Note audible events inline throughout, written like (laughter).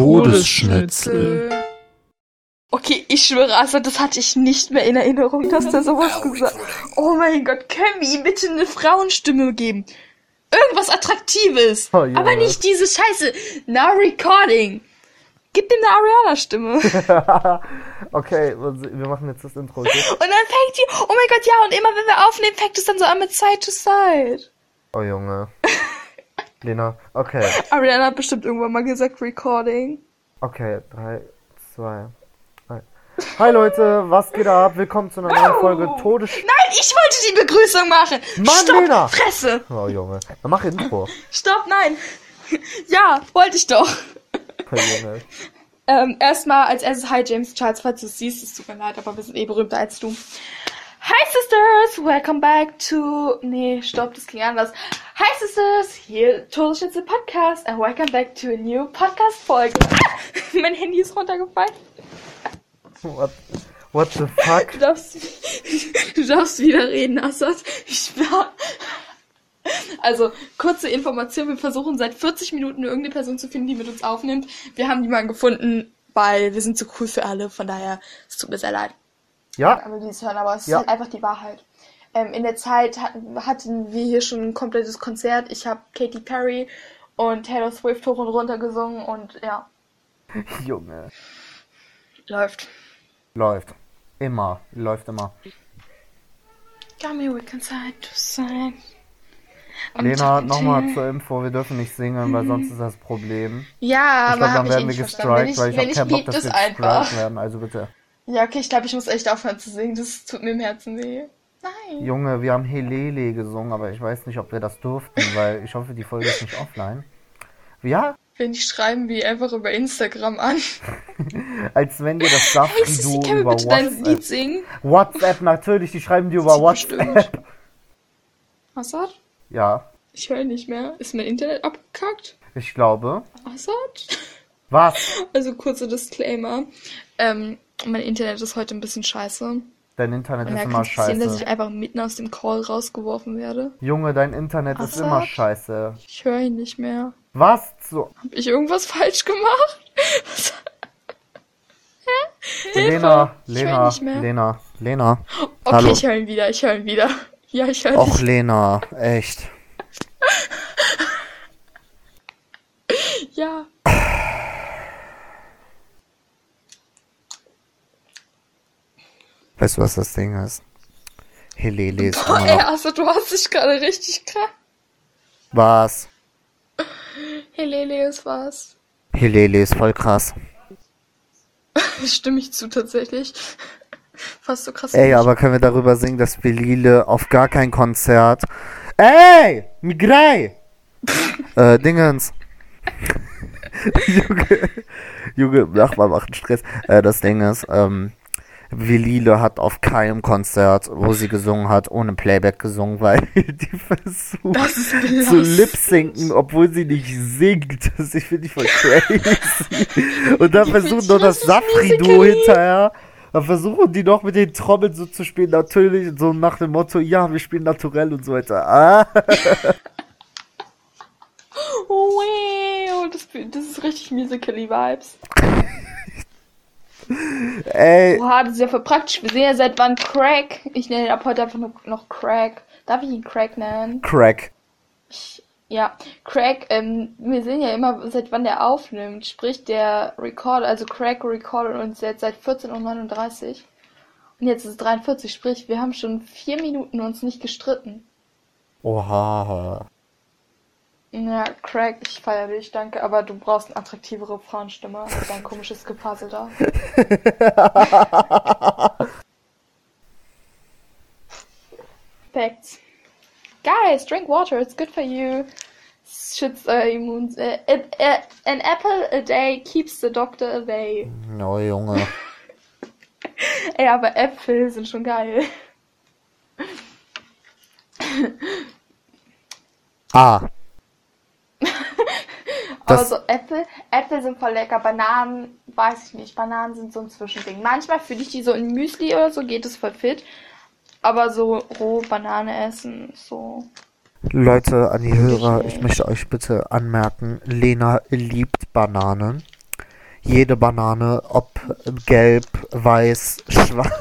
Todesschnitzel. Okay, ich schwöre, also das hatte ich nicht mehr in Erinnerung, dass der sowas gesagt hat. Oh mein Gott, können wir ihm bitte eine Frauenstimme geben? Irgendwas Attraktives. Oh, Junge. aber nicht diese Scheiße. Now recording. Gib ihm eine Ariana-Stimme. (laughs) okay, wir machen jetzt das Intro. Okay? Und dann fängt die, oh mein Gott, ja, und immer wenn wir aufnehmen, fängt es dann so an mit Side to Side. Oh Junge. (laughs) Lena, okay. (laughs) Ariana hat bestimmt irgendwann mal gesagt Recording. Okay, drei, zwei, drei. Hi Leute, was geht ab? Willkommen zu einer neuen Folge Todes... Nein, ich wollte die Begrüßung machen. Mann, Stopp, Lena. Fresse. Oh Junge, dann mach Intro. Stopp, nein. Ja, wollte ich doch. Oh, Junge. Ähm, erstmal als erstes Hi James Charles, falls du es siehst, es tut mir leid, aber wir sind eh berühmter als du. Hi Sisters, welcome back to... Nee, stopp, das ging anders. Hi Sisters, hier Todesschütze Podcast and welcome back to a new Podcast-Folge. (laughs) mein Handy ist runtergefallen. What, what the fuck? Du darfst, du darfst wieder reden, Assad. Ich war... Also, kurze Information, wir versuchen seit 40 Minuten irgendeine Person zu finden, die mit uns aufnimmt. Wir haben niemanden gefunden, weil wir sind zu cool für alle, von daher, es tut mir sehr leid. Ja, hören, aber es Ja. ist halt einfach die Wahrheit. Ähm, in der Zeit hatten, hatten wir hier schon ein komplettes Konzert. Ich habe Katy Perry und Taylor Swift hoch und runter gesungen und ja, (laughs) Junge. läuft. Läuft. Immer. Läuft immer. Got me weak side to side. Und- Lena, nochmal zur Info, wir dürfen nicht singen, weil sonst ist das Problem. Ja, Ich glaube, aber dann ich werden wir gestrikt, ich, weil ich wenn habe ich keinen Bock, dass das wir gestrikt werden, also bitte. Ja, okay, ich glaube, ich muss echt aufhören zu singen. Das tut mir im Herzen weh. Nein. Junge, wir haben Helele gesungen, aber ich weiß nicht, ob wir das durften, (laughs) weil ich hoffe, die Folge ist nicht offline. Ja, Wenn die schreiben wir einfach über Instagram an. (laughs) als wenn dir das Hey Sissi, Safri-Duo können über bitte dein Lied WhatsApp... singen? WhatsApp, natürlich, die schreiben dir über Sie WhatsApp. bestimmt. (laughs) Assad? Ja, Ich höre nicht mehr. Ist mein Internet abgekackt? ich glaube. Assad? Was? Also kurzer Disclaimer. Ähm, mein Internet ist heute ein bisschen scheiße. Dein Internet ist immer es passieren, dass scheiße. ich einfach mitten aus dem Call rausgeworfen werde. Junge, dein Internet ist Assad? immer scheiße. Ich höre ihn nicht mehr. Was? So. Hab ich irgendwas falsch gemacht? Was? Hä? Lena, ihn Lena. Lena, Lena. Okay, Hallo. ich höre ihn wieder, ich höre ihn wieder. Ja, ich höre Och, dich. Lena, echt. (laughs) Ja. (laughs) Weißt du, was das Ding ist? Helele ist Boah, ey, also du hast dich gerade richtig krass. Was? Helele ist was. Helele ist voll krass. (laughs) Stimme ich zu tatsächlich. (laughs) Fast so krass. Ey, aber können wir darüber singen, dass Belile auf gar kein Konzert... Ey! Migrei! (laughs) äh, Dingens. Junge, Junge, Nachbar macht Stress. Äh, das Ding ist, ähm, Velile hat auf keinem Konzert, wo sie gesungen hat, ohne Playback gesungen, (laughs) weil die versucht zu lip-sinken, obwohl sie nicht singt. (laughs) Das ich finde ich voll crazy. Und dann Bitch, noch das Safri-Duo hinterher. Dann versuchen die noch mit den Trommeln so zu spielen, natürlich, so nach dem Motto, ja, wir spielen naturell und so weiter. Ah, Wow, das, das ist richtig musically Vibes. (laughs) (laughs) ey, Oha, das ist ja voll praktisch. Wir sehen ja seit wann Crack. Ich nenne ihn ab heute einfach nur noch Crack. Darf ich ihn Crack nennen? Crack. Ja, Crack, ähm, wir sehen ja immer, seit wann der aufnimmt. Sprich, der Recorder, also Crack recordet uns jetzt seit 14.39 Uhr. Und jetzt ist es 43, sprich, wir haben schon vier Minuten uns nicht gestritten. Oha. Ja, Craig, ich feier dich, danke, aber du brauchst eine attraktivere Frauenstimme als dein komisches Gepassel da. (laughs) Facts. Guys, drink water, it's good for you. Schützt euer Immun... Äh, äh, äh, an apple a day keeps the doctor away. Oh, Junge. (laughs) Ey, aber Äpfel sind schon geil. Ah. Aber so Äpfel, Äpfel sind voll lecker. Bananen, weiß ich nicht. Bananen sind so ein Zwischending. Manchmal fühle ich die so in Müsli oder so, geht es voll fit. Aber so roh Banane essen, so. Leute, an die Hörer, ich möchte euch bitte anmerken, Lena liebt Bananen. jede Banane, ob gelb, weiß, schwarz.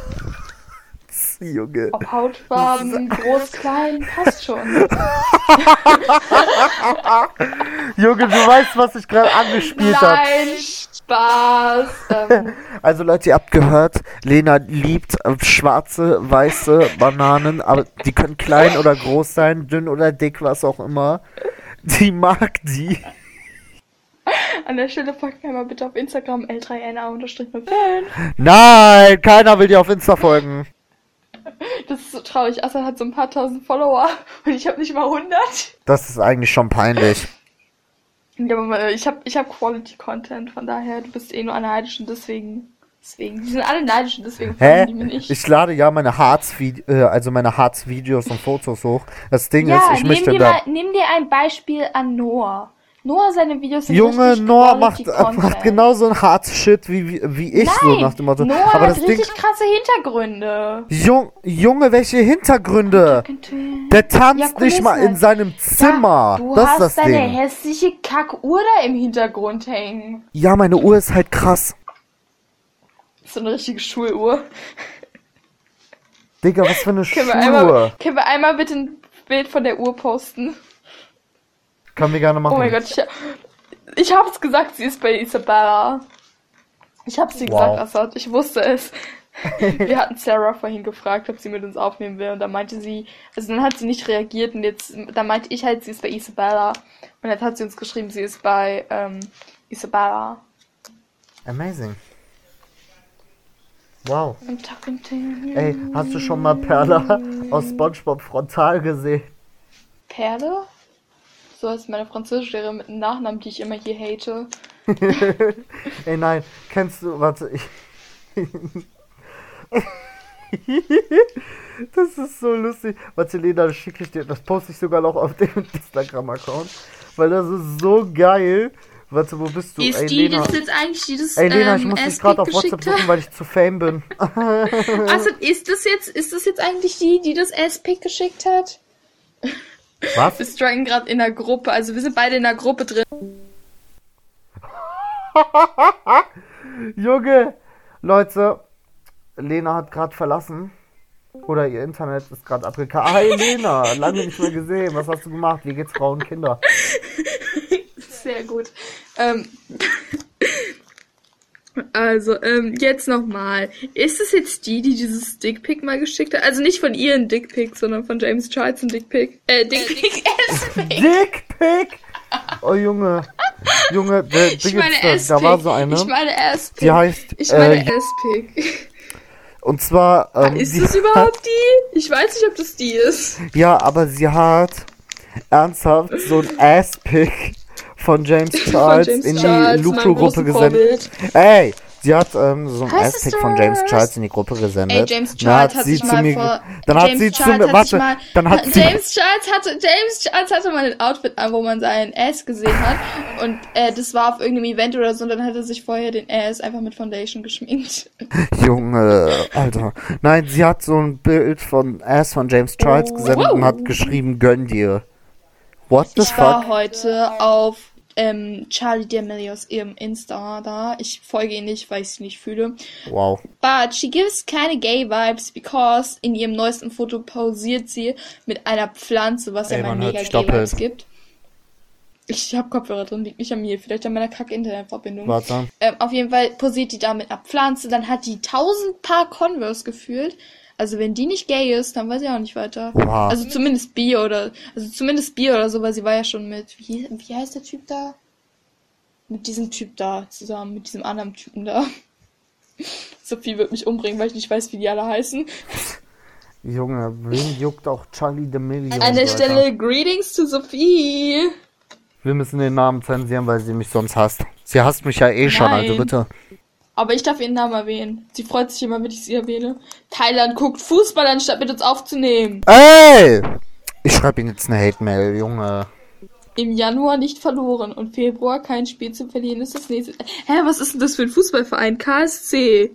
Junge. Ob Hautfarben, groß, klein, passt schon. (laughs) Junge, du weißt, was ich gerade angespielt habe. Nein, Spaß. Ähm, (laughs) Also Leute, ihr habt gehört, Lena liebt äh, schwarze, weiße Bananen, aber die können klein oder groß sein, dünn oder dick, was auch immer. Die mag die. an der Stelle folgt mir mal bitte auf Instagram L3NA-5. Nein, keiner will dir auf Insta folgen. Das ist so traurig. Assad hat so ein paar tausend Follower (laughs) und ich habe nicht mal 100. Das ist eigentlich schon peinlich. Ja, aber ich habe ich hab Quality Content, von daher, du bist eh nur neidisch und deswegen. Deswegen. Die sind alle neidisch und deswegen Hä? die mir nicht. Ich lade ja meine Harz, äh, also meine Harz-Videos und Fotos hoch. Das Ding ja, ist, ich möchte dir, da. mal, nimm dir ein Beispiel an Noah. Noah, seine Videos sind Junge, Noah macht, Content. macht genauso ein Harz-Shit wie, wie, wie ich, so Nein, nach dem Motto. Noah Aber hat das Ding. richtig krasse Hintergründe. Jung, Junge, welche Hintergründe? Der tanzt Ja, nicht mal in seinem Zimmer. Ja, du das hast ist das deine Ding. hässliche Kackuhr da im Hintergrund hängen. Ja, meine Uhr ist halt krass. So eine richtige Schuluhr. Digga, was für eine (laughs) einmal, können wir einmal bitte ein Bild von der Uhr posten? Können wir gerne machen. Oh mein Gott, ich, ich hab's gesagt, sie ist bei Isabella. Ich hab's dir Wow. gesagt, Assad. Ich wusste es. (laughs) Wir hatten Sarah vorhin gefragt, ob sie mit uns aufnehmen will. Und da meinte sie, also dann hat sie nicht reagiert und jetzt, da meinte ich halt, sie ist bei Isabella. Und dann hat sie uns geschrieben, sie ist bei ähm, Isabella. Amazing. Wow. I'm talking to you. Ey, hast du schon mal Perla aus SpongeBob frontal gesehen? Perle? So heißt meine Französischlehrerin mit einem Nachnamen, die ich immer hier hate. (laughs) Ey, nein, kennst du, warte, ich. (laughs) das ist so lustig. Warte, Lena, das schicke ich dir, das poste ich sogar noch auf dem (laughs) Instagram-Account, weil das ist so geil. Warte, wo bist du? Ey, Lena. jetzt eigentlich dieses Ey, Lena, ich ähm, muss dich Aspik gerade auf WhatsApp suchen, weil ich zu fame bin. Also ist das jetzt, ist das jetzt eigentlich die, die das S-Pick geschickt hat? Was? Wir strugglen gerade in der Gruppe, also wir sind beide in der Gruppe drin. (laughs) Junge, Leute, Lena hat gerade verlassen. Oder ihr Internet ist gerade abgekackt. Hi Lena, (laughs) lange nicht mehr gesehen. Was hast du gemacht? Wie geht's Frauen und Kinder? (laughs) Sehr gut. Ähm, also, ähm, jetzt nochmal. Ist es jetzt die, die dieses Dickpick mal geschickt hat? Also nicht von ihr ein Dickpick, sondern von James Charles ein Dickpick. Äh, Dickpick, S-Pick. (laughs) Dickpick! Oh Junge, Junge, der Ich meine da- war so eine. Ich meine S-Pick. Die heißt, Ich meine äh, S-Pick. und zwar, ähm, Ist das überhaupt die? Ich weiß nicht, ob das die ist. Ja, aber sie hat ernsthaft so ein Ass-Pick von James (laughs) Charles James in die Charles, großen gesendet. Ey, sie hat ähm, so ein Ass-Pick von James? Charles in die Gruppe gesendet. Ey, James Dann Charles hat sie sich zu mal mir, vor. dann hat James sie zu Charles mir, hat warte, mal, dann hat sie, James Charles hatte James Charles hatte mal ein Outfit an, wo man seinen Ass gesehen hat und äh, das war auf irgendeinem Event oder so und dann hat er sich vorher den Ass einfach mit Foundation geschminkt. (laughs) Junge, Alter. Nein, sie hat so ein Bild von Ass von James Charles Oh, gesendet wow. und hat geschrieben, gönn dir. What the Ich war fuck? heute auf ähm, Charlie D'Amelio ihrem Insta da. Ich folge ihn nicht, weil ich es nicht fühle. Wow. But she gives keine gay vibes because in ihrem neuesten Foto pausiert sie mit einer Pflanze, was Ey, ja mal mega gay vibes gibt. Ich hab Kopfhörer drin, liegt nicht an mir, vielleicht an meiner kack Internetverbindung. Warte. Ähm, auf jeden Fall posiert die da mit einer Pflanze, dann hat die tausend Paar Converse gefühlt. Also wenn die nicht gay ist, dann weiß ich auch nicht weiter. Oha. Also zumindest bi oder also zumindest bi oder so, weil sie war ja schon mit wie, wie heißt der Typ da? Mit diesem Typ da zusammen, mit diesem anderen Typen da. (laughs) Sophie wird mich umbringen, weil ich nicht weiß, wie die alle heißen. (laughs) Junge, wen juckt auch Charlie D'Amelio? An und der? Stelle Greetings to Sophie. Wir müssen den Namen zensieren, weil sie mich sonst hasst. Sie hasst mich ja eh schon, also Nein. bitte. Aber ich darf ihren Namen erwähnen. Sie freut sich immer, wenn ich sie erwähne. Thailand guckt Fußball, anstatt mit uns aufzunehmen. Ey! Ich schreibe ihm jetzt eine Hate-Mail, Junge. Im Januar nicht verloren und Februar kein Spiel zu verlieren ist das nächste. Hä, was ist denn das für ein Fußballverein? KSC.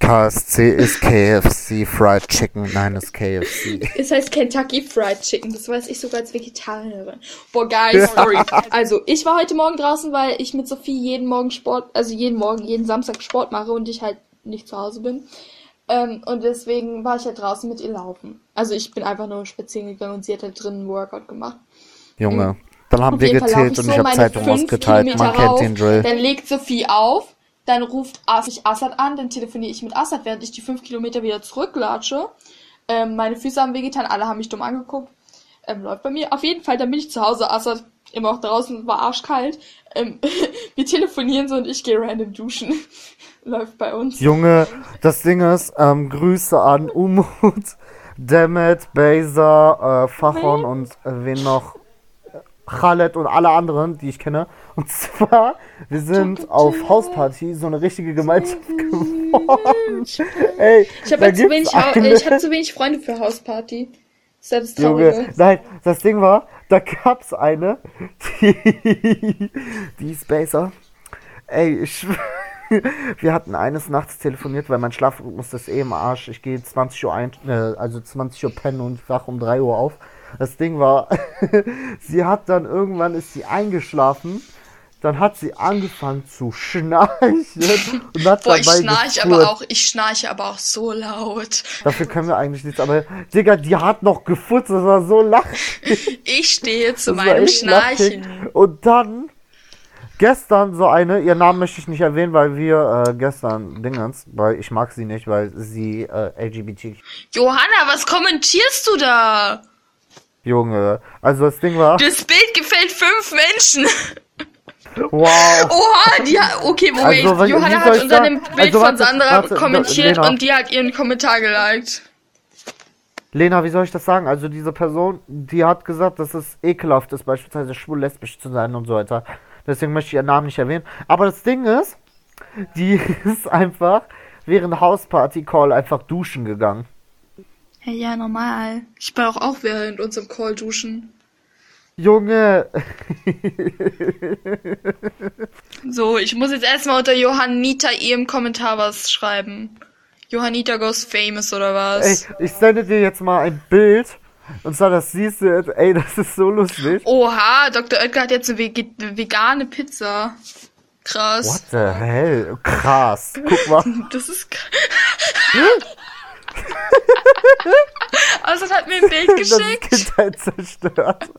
KSC ist KFC Fried Chicken. Nein, ist KFC. Es heißt Kentucky Fried Chicken. Das weiß ich sogar als Vegetarierin. Boah, geil, sorry. (laughs) Also, ich war heute Morgen draußen, weil ich mit Sophie jeden Morgen Sport, also jeden Morgen, jeden Samstag Sport mache und ich halt nicht zu Hause bin. Ähm, und deswegen war ich halt draußen mit ihr laufen. Also, ich bin einfach nur spazieren gegangen und sie hat halt drinnen einen Workout gemacht. Junge. Dann haben wir gezählt ich und so ich habe Zeitung ausgeteilt. Kilometer Man kennt rauf, den Drill. Dann legt Sophie auf, dann ruft As ich Assad an, dann telefoniere ich mit Assad, während ich die fünf Kilometer wieder zurücklatsche. Ähm, meine Füße haben wehgetan, alle haben mich dumm angeguckt. Ähm, läuft bei mir. Auf jeden Fall, dann bin ich zu Hause. Assad immer auch draußen, war arschkalt. Ähm, (laughs) wir telefonieren so und ich gehe random duschen. (laughs) läuft bei uns. Junge, das Ding ist, ähm, Grüße an Umut, (laughs) Demet, Beza, äh, Fachon und äh, wen noch? Khaled und alle anderen, die ich kenne. Und zwar, wir sind auf Hausparty so eine richtige Gemeinschaft geworden. (laughs) Ey, Ich habe halt zu wenig, Hau- eine- ich hab zu wenig Freunde für Hausparty. Das Junge, nein, das Ding war, da gab's eine, die, (laughs) die ist Baser. Ey, ich, (laughs) wir hatten eines Nachts telefoniert, weil mein Schlafrhythmus ist eh im Arsch. Ich gehe 20 Uhr ein, äh, also 20 Uhr pennen und wach um 3 Uhr auf. Das Ding war, (laughs) sie hat dann irgendwann ist sie eingeschlafen. Dann hat sie angefangen zu schnarchen (laughs) und hat Boah, ich dabei schnarche gefurzt. aber auch, ich schnarche aber auch so laut. Dafür können wir eigentlich nichts, aber Digga, die hat noch gefurzt, das war so lach. (laughs) Ich stehe zu Das meinem echt lachig. Schnarchen. Und dann gestern so eine, ihr Namen möchte ich nicht erwähnen, weil wir äh, gestern Dingens, weil ich mag sie nicht, weil sie äh, LGBT Johanna, was kommentierst du da? Junge. Also das Ding war, Das Bild gefällt fünf Menschen. wow. Oha, die hat, okay, Moment. Also, wie- Johanna hat unter dem Bild Also, von Sandra warte, kommentiert Lena. und die hat ihren Kommentar geliked. Lena, wie soll ich das sagen? Also diese Person, die hat gesagt, dass es ekelhaft ist, beispielsweise schwul lesbisch zu sein und so weiter. Deswegen möchte ich ihren Namen nicht erwähnen. Aber das Ding ist, die (laughs) ist einfach während Hausparty Call einfach duschen gegangen. Ja, normal. Ich bin auch, auch während unserem Call duschen. Junge, So, ich muss jetzt erstmal unter Johannita ihrem Kommentar was schreiben. Johannita goes famous oder was? ey, ich sende dir jetzt mal ein Bild. Und zwar, das siehst du jetzt, ey, das ist so lustig. Oha, Dr. Oetker hat jetzt eine vegane Pizza. Krass. What the hell? Krass. Guck mal. (laughs) Das ist (laughs) (laughs) also hat mir ein Bild Das geschickt. Kindheit zerstört.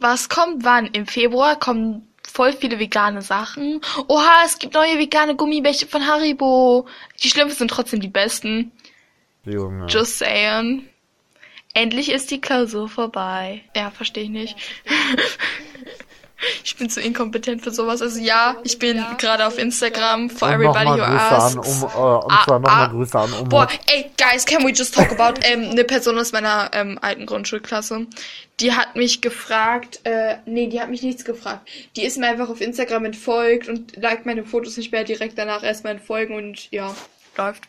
Was kommt wann? Im Februar kommen voll viele vegane Sachen. Oha, es gibt neue vegane Gummibärchen von Haribo. Die schlimmsten sind trotzdem die besten. Junge. Just saying. Endlich ist die Klausur vorbei. Ja, verstehe ich nicht. Ich bin zu inkompetent für sowas. Also ja, ich bin gerade auf Instagram for Und everybody nochmal who Grüße an, asks. um, äh, und Ah, zwar nochmal ah. Grüße an Umut. Boah, ey, guys, can we just talk about ähm, eine Person aus meiner ähm, alten Grundschulklasse? Die hat mich gefragt, äh, nee, die hat mich nichts gefragt. Die ist mir einfach auf Instagram entfolgt und liked meine Fotos nicht mehr direkt danach erstmal entfolgen und ja, läuft.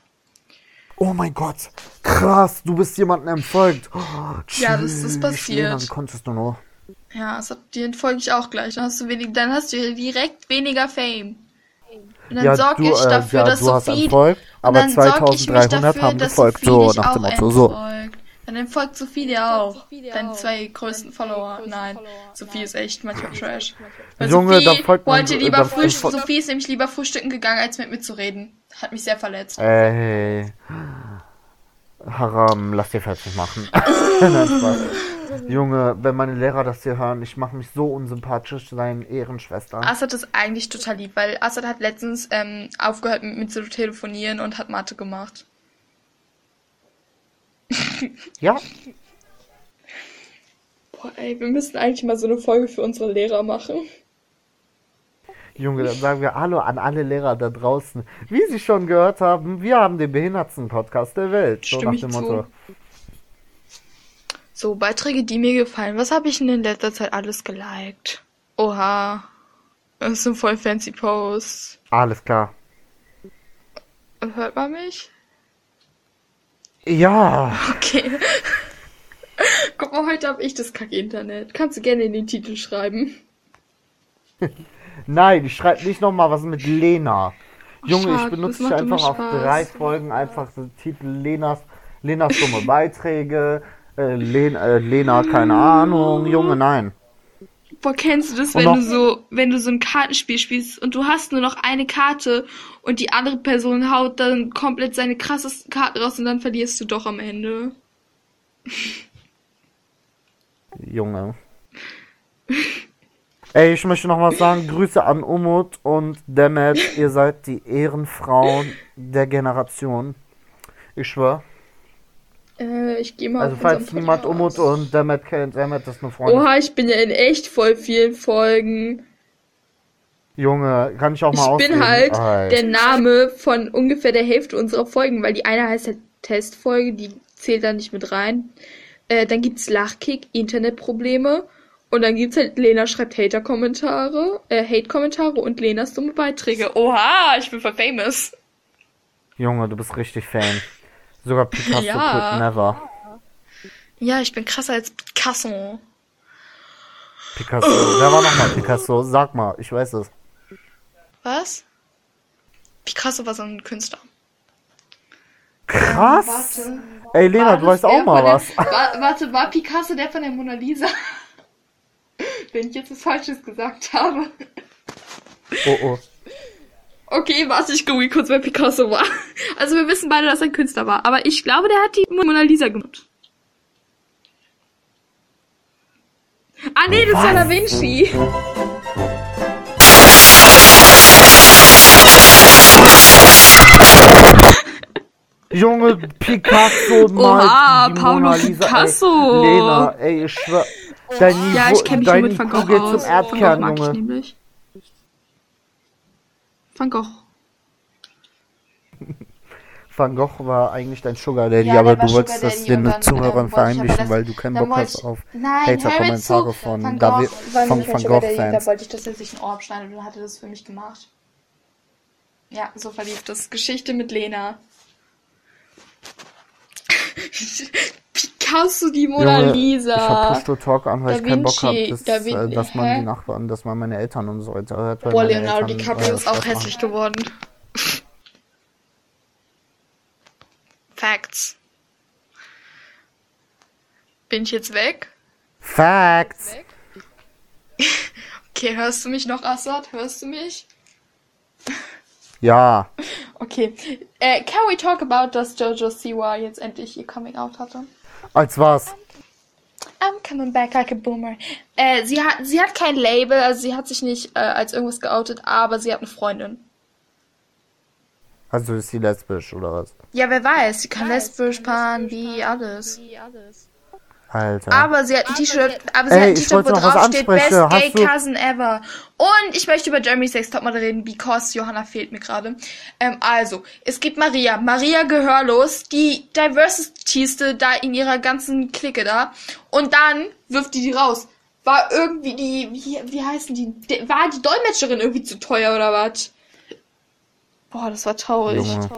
Oh mein Gott, krass, du bist jemandem entfolgt. Oh, Ja, das ist passiert. Wie konntest du nur? Ja, das hat, die entfolge ich auch gleich. Dann hast du wenig, dann hast du direkt weniger Fame. Und dann Ja, sorge ich äh, dafür, ja, dass du hast Sophie entfolgt, und aber dann sorg ich mich 2300 dafür, haben dass gefolgt, Sophie so dich nach dem auch Motto, so. entfolgt. Dann entfolgt Sophie dir auch. Deine zwei größten Follower. Nein, Sophie ist echt manchmal trash. Weil Junge, Sophie dann folgt man- wollte lieber dann- frühstücken. Sophie ist nämlich lieber frühstücken gegangen, als mit mir zu reden. Hat mich sehr verletzt. Ey. Haram, lass dir fertig machen. (laughs) Spaß. Junge, wenn meine Lehrer das hier hören, ich mache mich so unsympathisch seinen Ehrenschwestern. Assad ist eigentlich total lieb, weil Assad hat letztens ähm, aufgehört mit mir zu telefonieren und hat Mathe gemacht. (laughs) Ja, Boah, ey, wir müssen eigentlich mal so eine Folge für unsere Lehrer machen. Junge, dann sagen wir Hallo an alle Lehrer da draußen. Wie Sie schon gehört haben, wir haben den behindertsten Podcast der Welt. So Stimme nach dem zu. So, Beiträge, die mir gefallen. Was habe ich denn in letzter Zeit alles geliked? Oha. Das sind voll fancy Posts. Alles klar. Hört man mich? Ja. Okay. (laughs) Guck mal, heute habe ich das Kack-Internet. Kannst du gerne in den Titel schreiben. (laughs) Nein, ich schreibe nicht nochmal was mit Lena. Junge, ich Schade, benutze das dich einfach auf drei Folgen einfach so Titel Lenas, Lenas dumme Beiträge, äh, Len, äh, Lena, keine Ahnung, Junge, nein. Boah, kennst du das, wenn du so, wenn du so ein Kartenspiel spielst und du hast nur noch eine Karte und die andere Person haut dann komplett seine krassesten Karten raus und dann verlierst du doch am Ende. Junge. Ey, ich möchte noch was sagen. Grüße an Umut und Demet. Ihr seid die Ehrenfrauen der Generation. Ich schwör. Äh, ich gehe mal Also falls niemand. Umut und Demet kennt, Demet ist eine Freundin. Oha, ich bin ja in echt voll vielen Folgen. Junge, kann ich auch mal Ich ausreden? bin halt Alter. der Name von ungefähr der Hälfte unserer Folgen, weil die eine heißt halt Testfolge, die zählt da nicht mit rein. Äh, dann gibt's Lachkick, Internetprobleme. Und dann gibt's halt, Lena schreibt Hater-Kommentare, äh, Hate-Kommentare und Lenas dumme Beiträge. Oha, ich bin voll famous. Junge, du bist richtig Fan. Sogar Picasso Ja. could never. Ja, ich bin krasser als Picasso. Picasso. Wer war nochmal Picasso? Sag mal, ich weiß es. Was? Picasso war so ein Künstler. Krass. Ey, Lena, du weißt auch mal was. (laughs) War, warte, war Picasso der von der Mona Lisa? (laughs) Wenn ich jetzt was Falsches gesagt habe. Oh, oh. Okay, warte, ich google kurz, wer Picasso war. (laughs) Also wir wissen beide, dass er ein Künstler war. Aber ich glaube, der hat die Mona Lisa gemacht. Ah nee, das war Da Vinci. Junge, Picasso mal Oha, Lisa. Picasso. Ey, Lena, ey, ich schwör. Dein Niveau, Ja, ich kenne mich dein nur mit Van Gogh aus. zum Van Gogh Erdkern, mag ich Junge. nämlich. Van Gogh. Van Gogh war eigentlich dein Sugar Daddy, Ja, aber du wolltest das den Zuhörern verheimlichen, das- weil du keinen Bock hast auf Nein, Hater-Kommentare von Van Gogh von mein Van Gogh-Fans. Da wollte ich, dass er sich ein Ohr abschneidet und dann hat er das für mich gemacht. Ja, so verlief das. Geschichte mit Lena. (laughs) Picasso, die Mona Junge, Lisa. Ich hab Push to Talk an, weil Da ich keinen Bock habe, Vinci, dass, Da Vin- äh, dass man Hä? die Nachbarn, dass man meine Eltern und so weiter hört. Boah, Leonardo DiCaprio äh, ist auch Stress machen. hässlich geworden. Facts. Bin ich jetzt weg? Facts! (laughs) Okay, hörst du mich noch, Assad? Hörst du mich? Ja. (laughs) Okay. Äh, can we talk about, dass Jojo Siwa jetzt endlich ihr Coming Out hatte? Als was? I'm coming back like a boomer. Äh, sie hat, sie hat kein Label, also sie hat sich nicht äh, als irgendwas geoutet, aber sie hat eine Freundin. Also ist sie lesbisch oder was? Ja, wer weiß, sie kann lesbisch, pan, wie alles. Alter. Aber sie hat ein T-Shirt, aber sie Ey, hat ein T-Shirt, wo drauf steht Best. Gay Cousin Ever. Und ich möchte über Jeremy Sex Topmodel reden, because Johanna fehlt mir gerade. Ähm, also, es gibt Maria. Maria Gehörlos, die diversityste da in ihrer ganzen Clique da. Und dann wirft die die raus. War irgendwie die, wie, wie heißen die? War die Dolmetscherin irgendwie zu teuer oder was? Boah, das war traurig. Junge.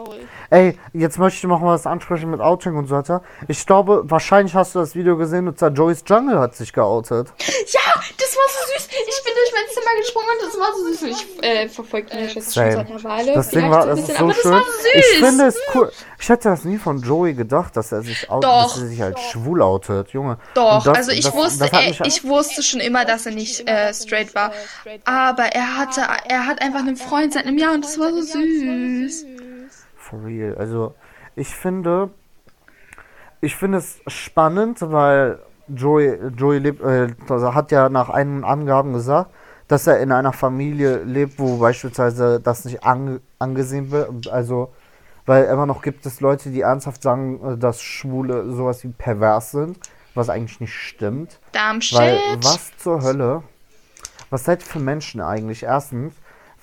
Ey, jetzt möchte ich noch mal was ansprechen mit Outing und so weiter. Ich glaube, wahrscheinlich hast du das Video gesehen und zwar Joey's Jungle hat sich geoutet. Ja, das war so süß. Ich bin durch mein Zimmer gesprungen und das war so süß. Ich äh, verfolge ihn ja schon seit einer Weile. Das Ding war, so ein das ist bisschen, so aber schön. Das war so süß. Ich finde es cool. Ich hätte das nie von Joey gedacht, dass er sich out, Doch. dass er sich als schwul outet, Junge. Doch, das- also ich das- wusste, das hat er, mich- ich wusste schon immer, dass er nicht äh, straight war. Aber er hatte, er hat einfach einen Freund seit einem Jahr und das war so süß. For real. Also, ich finde, ich finde es spannend, weil Joey, Joey lebt, äh, also hat ja nach einigen Angaben gesagt, dass er in einer Familie lebt, wo beispielsweise das nicht ange angesehen wird. Also, weil immer noch gibt es Leute, die ernsthaft sagen, äh, dass Schwule sowas wie pervers sind, was eigentlich nicht stimmt. Darmstadt. Weil was zur Hölle? Was seid ihr für Menschen eigentlich? Erstens,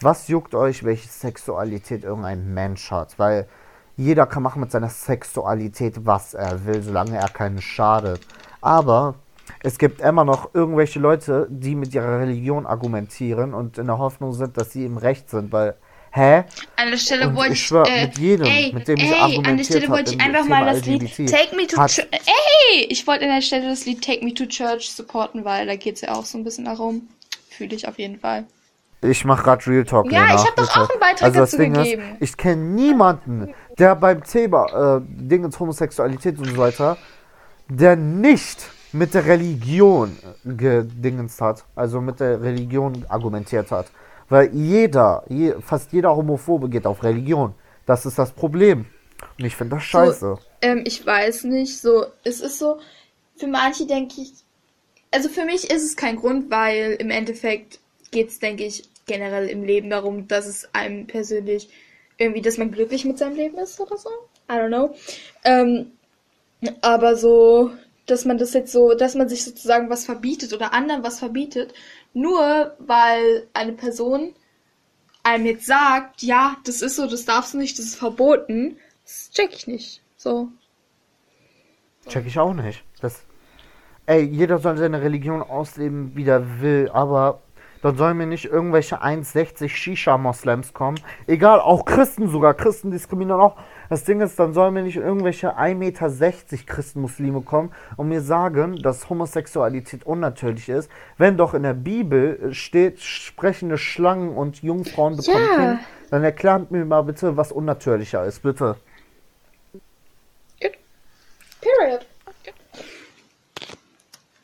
was juckt euch, welche Sexualität irgendein Mensch hat? Weil jeder kann machen mit seiner Sexualität, was er will, solange er keinen schadet. Aber es gibt immer noch irgendwelche Leute, die mit ihrer Religion argumentieren und in der Hoffnung sind, dass sie im Recht sind, weil, hä? An der Stelle Und wollte ich ich, schwör, äh, mit jedem, ey, mit dem ich ey, an der argumentiert Stelle wollte ich einfach Thema mal das Lied LGBT, Take Me to Church, ey, ich wollte an der Stelle das Lied Take Me to Church supporten, weil da geht's ja auch so ein bisschen darum. Fühle ich auf jeden Fall. Ich mache gerade Real Talk. Ja, Lena, ich hab doch auch einen Beitrag also das dazu Ding gegeben. Ist, ich kenne niemanden, der beim Thema äh, Dingens Homosexualität und so weiter, der nicht mit der Religion gedingens hat, also mit der Religion argumentiert hat. Weil jeder, je, fast jeder Homophobe geht auf Religion. Das ist das Problem. Und ich finde das scheiße. Ähm, ich weiß nicht, so, es ist so, für manche denke ich, also für mich ist es kein Grund, weil im Endeffekt geht es, denke ich, generell im Leben darum, dass es einem persönlich irgendwie, dass man glücklich mit seinem Leben ist oder so. I don't know. Ähm, aber so, dass man das jetzt so, dass man sich sozusagen was verbietet oder anderen was verbietet, nur weil eine Person einem jetzt sagt, ja, das ist so, das darfst du nicht, das ist verboten, das check ich nicht. So. Check ich auch nicht. Das, ey, jeder soll seine Religion ausleben, wie er will, aber dann sollen mir nicht irgendwelche 1,60 Shisha-Moslems kommen. Egal, auch Christen sogar. Christen diskriminieren auch. Das Ding ist, dann sollen mir nicht irgendwelche 1,60 Meter Christenmuslime kommen und mir sagen, dass Homosexualität unnatürlich ist, wenn doch in der Bibel steht, sprechende Schlangen und Jungfrauen bekommen Ja. Kind. Dann erklärt mir mal bitte, was unnatürlicher ist, bitte. Period.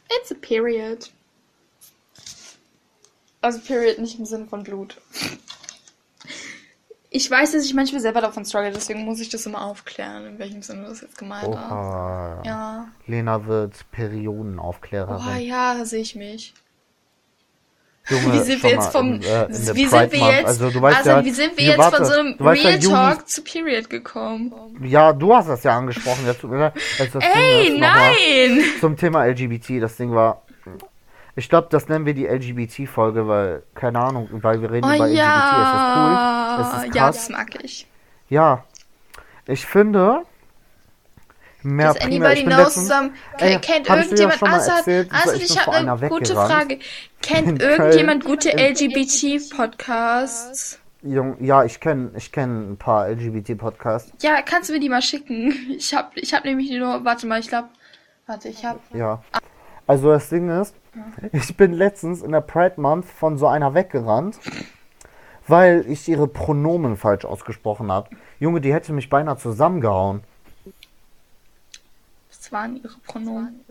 It's a period. Also Period nicht im Sinne von Blut. Ich weiß, dass ich manchmal selber davon struggle, deswegen muss ich das immer aufklären, in welchem Sinne das jetzt gemeint ist. Oha. Ja. Lena wird Oh Periodenaufklärerin. ja, da sehe ich mich. Junge, Wie sind wir jetzt vom. in, äh, in wie sind wir Month, jetzt. Also, du weißt also ja, wie sind wir jetzt warte, von so einem ja, Real Talk zu Period gekommen? Ja, du hast das ja angesprochen. Leid. Also das Ding Ey, ist nochmal nein! Zum Thema LGBT, das Ding war. Ich glaube, das nennen wir die LGBT-Folge, weil, keine Ahnung, weil wir reden Oh über ja. LGBT. Ist das cool? Ist das ja, das mag ich. Ja. Ich finde. Mehr Does primär, anybody know letztens, some, ey, kennt irgendjemand mal außer, erzählt, also ich ich habe eine gute weggerannt. Frage. Kennt irgendjemand gute LGBT-Podcasts? Ja, ich kenne ich kenn ein paar LGBT-Podcasts. Ja, kannst du mir die mal schicken? (laughs) Ich hab, ich hab nämlich nur, warte mal, ich glaube, warte, ich hab, Ja. Also das Ding ist, ich bin letztens in der Pride Month von so einer weggerannt, weil ich ihre Pronomen falsch ausgesprochen habe. Junge, die hätte mich beinahe zusammengehauen. das waren ihre Pronomen.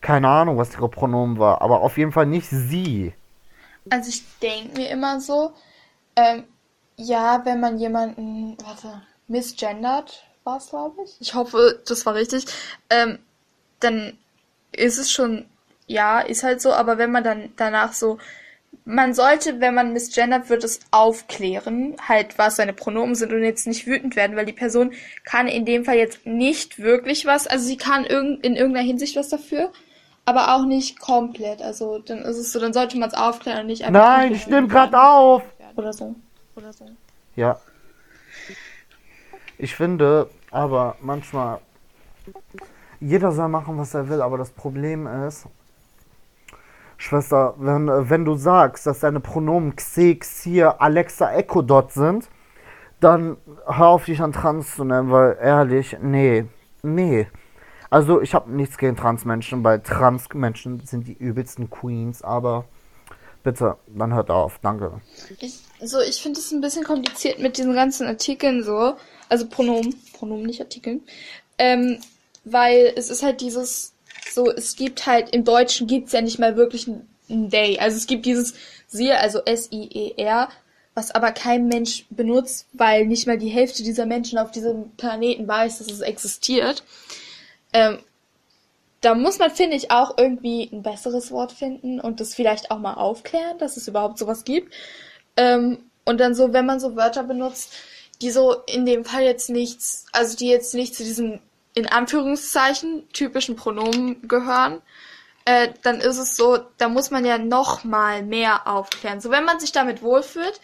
Keine Ahnung, was ihre Pronomen war, aber auf jeden Fall nicht sie. Also ich denke mir immer so, ähm, ja, wenn man jemanden, warte, misgendert war es, glaube ich. Ich hoffe, das war richtig. Ähm, dann ist es schon, ja, ist halt so, aber wenn man dann danach so, man sollte, wenn man misgendert wird, es aufklären, halt, was seine Pronomen sind und jetzt nicht wütend werden, weil die Person kann in dem Fall jetzt nicht wirklich was, also sie kann irgend, in irgendeiner Hinsicht was dafür, aber auch nicht komplett. Also dann ist es so, dann sollte man es aufklären und nicht einfach. Nein, ich nehme gerade auf. Oder so. Oder so. Ja. Ich finde, aber manchmal, jeder soll machen, was er will, aber das Problem ist, Schwester, wenn, wenn du sagst, dass deine Pronomen Xe, Xir, Alexa, Echo dort sind, dann hör auf, dich an Trans zu nennen, weil ehrlich, nee, nee. Also ich habe nichts gegen Transmenschen, weil Transmenschen sind die übelsten Queens, aber bitte, dann hört auf, danke. Ich, so, ich finde es ein bisschen kompliziert mit diesen ganzen Artikeln so. Also Pronomen. Pronomen, nicht Artikeln. Ähm, weil es ist halt dieses, so, es gibt halt, im Deutschen gibt's ja nicht mal wirklich ein, Day. Also es gibt dieses Siehe, also S-I-E-R, was aber kein Mensch benutzt, weil nicht mal die Hälfte dieser Menschen auf diesem Planeten weiß, dass es existiert. Ähm, da muss man, finde ich, auch irgendwie ein besseres Wort finden und das vielleicht auch mal aufklären, dass es überhaupt sowas gibt. Ähm, und dann so, wenn man so Wörter benutzt, die so in dem Fall jetzt nichts, also die jetzt nicht zu diesem in Anführungszeichen typischen Pronomen gehören, äh, dann ist es so, da muss man ja noch mal mehr aufklären. So, wenn man sich damit wohlfühlt,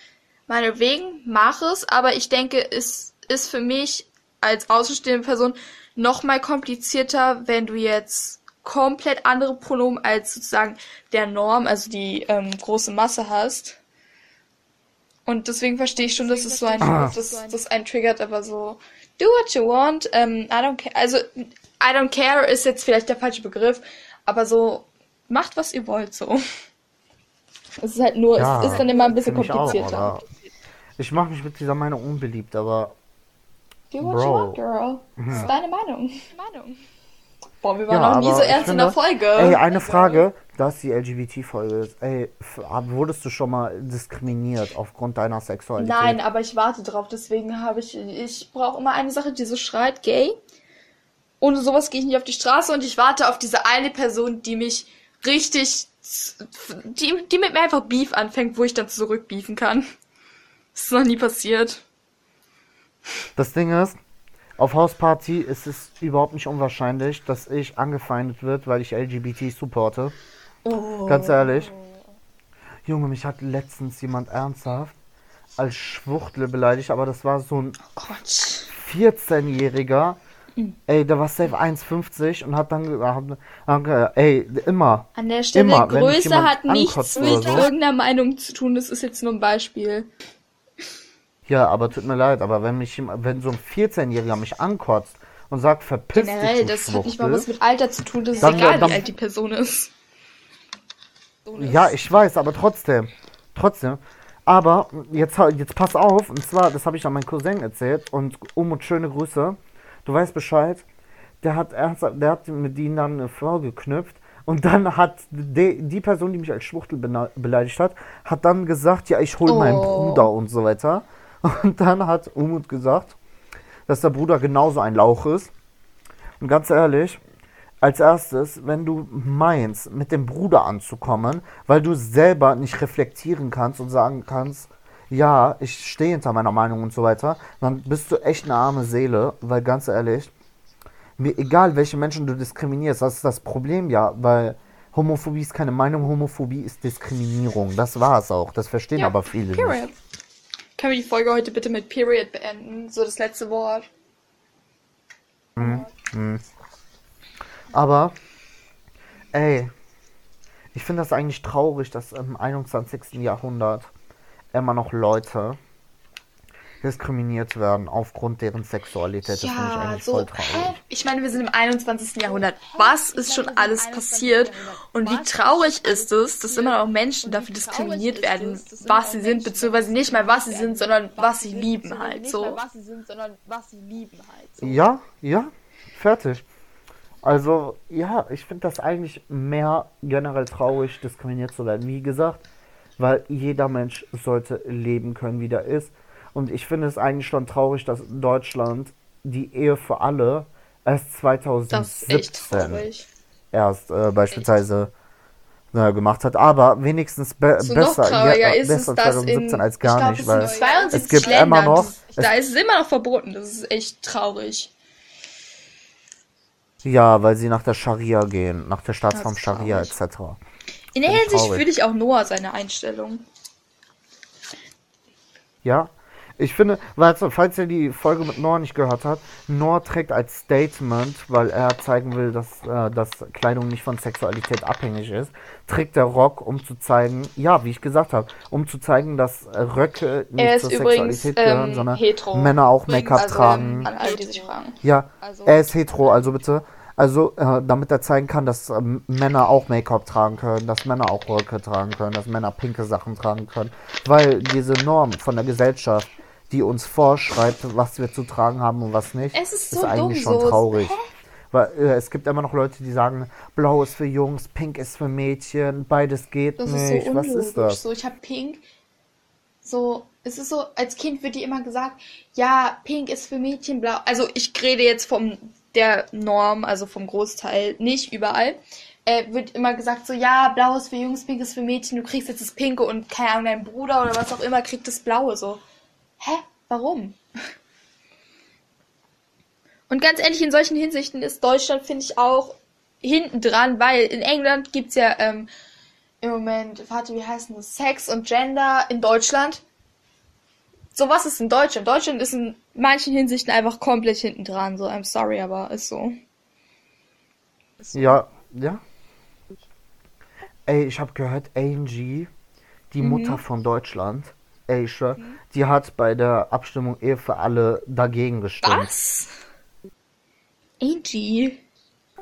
meinetwegen, mach es, aber ich denke, es ist für mich als außenstehende Person noch mal komplizierter, wenn du jetzt komplett andere Pronomen als sozusagen der Norm, also die ähm, große Masse hast. Und deswegen verstehe ich schon, dass es so ein, das, das ein triggert, aber so, do what you want, ähm, I don't care, also, I don't care ist jetzt vielleicht der falsche Begriff, aber so, macht was ihr wollt, so. Es ist halt nur, Ja, es ist dann immer ein bisschen auch, komplizierter. aber ich mache mich mit dieser Meinung unbeliebt, aber Do what you Bro. want, girl. Das ist deine Meinung. Boah, wir waren Ja, noch nie so ernst in der Folge. Ey, eine Frage, dass die LGBT-Folge ist. Ey, wurdest du schon mal diskriminiert aufgrund deiner Sexualität? Nein, aber ich warte drauf, deswegen habe ich, ich brauche immer eine Sache, die so schreit, gay. Ohne sowas gehe ich nicht auf die Straße und ich warte auf diese eine Person, die mich richtig, die, die mit mir einfach Beef anfängt, wo ich dann zurückbeefen kann. Das ist noch nie passiert. Das Ding ist, auf Hausparty ist es überhaupt nicht unwahrscheinlich, dass ich angefeindet wird, weil ich LGBT supporte. Oh. Ganz ehrlich. Junge, mich hat letztens jemand ernsthaft als Schwuchtel beleidigt, aber das war so ein Gott. 14-Jähriger. Mhm. Ey, der war safe 1,50 und hat dann, ge- hat, hat, ge- ey, immer. An der Stelle, Immer, Größe hat nichts mit so. irgendeiner Meinung zu tun. Das ist jetzt nur ein Beispiel. Ja, aber tut mir leid, aber wenn mich, wenn so ein 14-Jähriger mich ankotzt und sagt, verpiss Generell, dich, du das hat nicht mal was mit Alter zu tun. Das ist Dann- egal, dann- wie alt die Person ist. Ja, ich weiß, aber trotzdem. Trotzdem. Aber jetzt, jetzt pass auf, und zwar, das habe ich an meinen Cousin erzählt und Umut, schöne Grüße. Du weißt Bescheid. Der hat ernsthaft, der hat mit ihnen dann eine Frau geknüpft und dann hat die, die Person, die mich als Schwuchtel beleidigt hat, hat dann gesagt, ja, ich hole meinen Oh. Bruder und so weiter. Und dann hat Umut gesagt, dass der Bruder genauso ein Lauch ist. Und ganz ehrlich, als erstes, wenn du meinst, mit dem Bruder anzukommen, weil du selber nicht reflektieren kannst und sagen kannst, ja, ich stehe hinter meiner Meinung und so weiter, dann bist du echt eine arme Seele, weil ganz ehrlich, mir egal welche Menschen du diskriminierst, das ist das Problem ja, weil Homophobie ist keine Meinung, Homophobie ist Diskriminierung. Das war es auch. Das verstehen Ja, aber viele Period. nicht. Können wir die Folge heute bitte mit Period beenden? So das letzte Wort. Aber, ey, ich finde das eigentlich traurig, dass im 21. Jahrhundert immer noch Leute diskriminiert werden aufgrund deren Sexualität. Das finde ich eigentlich voll traurig. Ich meine, wir sind im 21. Jahrhundert. Was ist schon alles passiert? Und wie traurig ist es, dass immer noch Menschen dafür diskriminiert werden, was sie sind, beziehungsweise nicht mal was sie sind, sondern was sie lieben halt so. was sie sind, sondern was sie lieben halt. So. Ja, ja, fertig. Also, ja, ich finde das eigentlich mehr generell traurig, diskriminiert zu werden. Wie gesagt, weil jeder Mensch sollte leben können, wie der ist. Und ich finde es eigentlich schon traurig, dass Deutschland die Ehe für alle erst Das ist echt 2017 traurig. erst äh, beispielsweise äh, gemacht hat. Aber wenigstens be So besser, ja, ist es, besser dass in, 2017 als gar glaub, nicht, es weil sind 72 es gibt Ländern, immer noch, das, da ist es immer noch verboten. Das ist echt traurig. ja, weil sie nach der Scharia gehen, nach der Staatsform Scharia etc. In der Hinsicht fühle ich auch Noah seine Einstellung. Ja, ich finde, weil, falls ihr die Folge mit Noah nicht gehört habt, Noah trägt als Statement, weil er zeigen will, dass, äh, dass Kleidung nicht von Sexualität abhängig ist, trägt er Rock, um zu zeigen, ja, wie ich gesagt habe, um zu zeigen, dass äh, Röcke nicht Er ist zur übrigens Sexualität gehören, ähm, sondern hetero. Männer auch Make-up Also tragen. an alle, die sich fragen. Ja, Also- er ist hetero, also bitte. Also, äh, damit er zeigen kann, dass ähm, Männer auch Make-up tragen können, dass Männer auch Röcke tragen können, dass Männer pinke Sachen tragen können. Weil diese Norm von der Gesellschaft, die uns vorschreibt, was wir zu tragen haben und was nicht, Es ist so eigentlich dumm, schon so- traurig. Weil äh, es gibt immer noch Leute, die sagen, blau ist für Jungs, pink ist für Mädchen, beides geht Das nicht. ist so was ist das? So, ich habe Pink. So, es ist so, als Kind wird dir immer gesagt, ja, Pink ist für Mädchen, blau. Also ich rede jetzt vom der Norm, also vom Großteil, nicht überall. Äh, wird immer gesagt so, ja, blau ist für Jungs, pink ist für Mädchen, du kriegst jetzt das Pinke und keine Ahnung, dein Bruder oder was auch immer kriegt das Blaue. So, hä? Warum? Und ganz ehrlich, in solchen Hinsichten ist Deutschland, finde ich, auch hinten dran, weil in England gibt's ja ähm, im Moment, warte, wie heißt das? Sex und Gender in Deutschland. So was ist in Deutschland? Deutschland ist in manchen Hinsichten einfach komplett hinten dran. So, I'm sorry, aber ist so. Ja, ja. Ey, ich habe gehört, Angie, die Mhm. Mutter von Deutschland, ich schwör, die hat bei der Abstimmung Ehe für alle dagegen gestimmt. Was? Angie.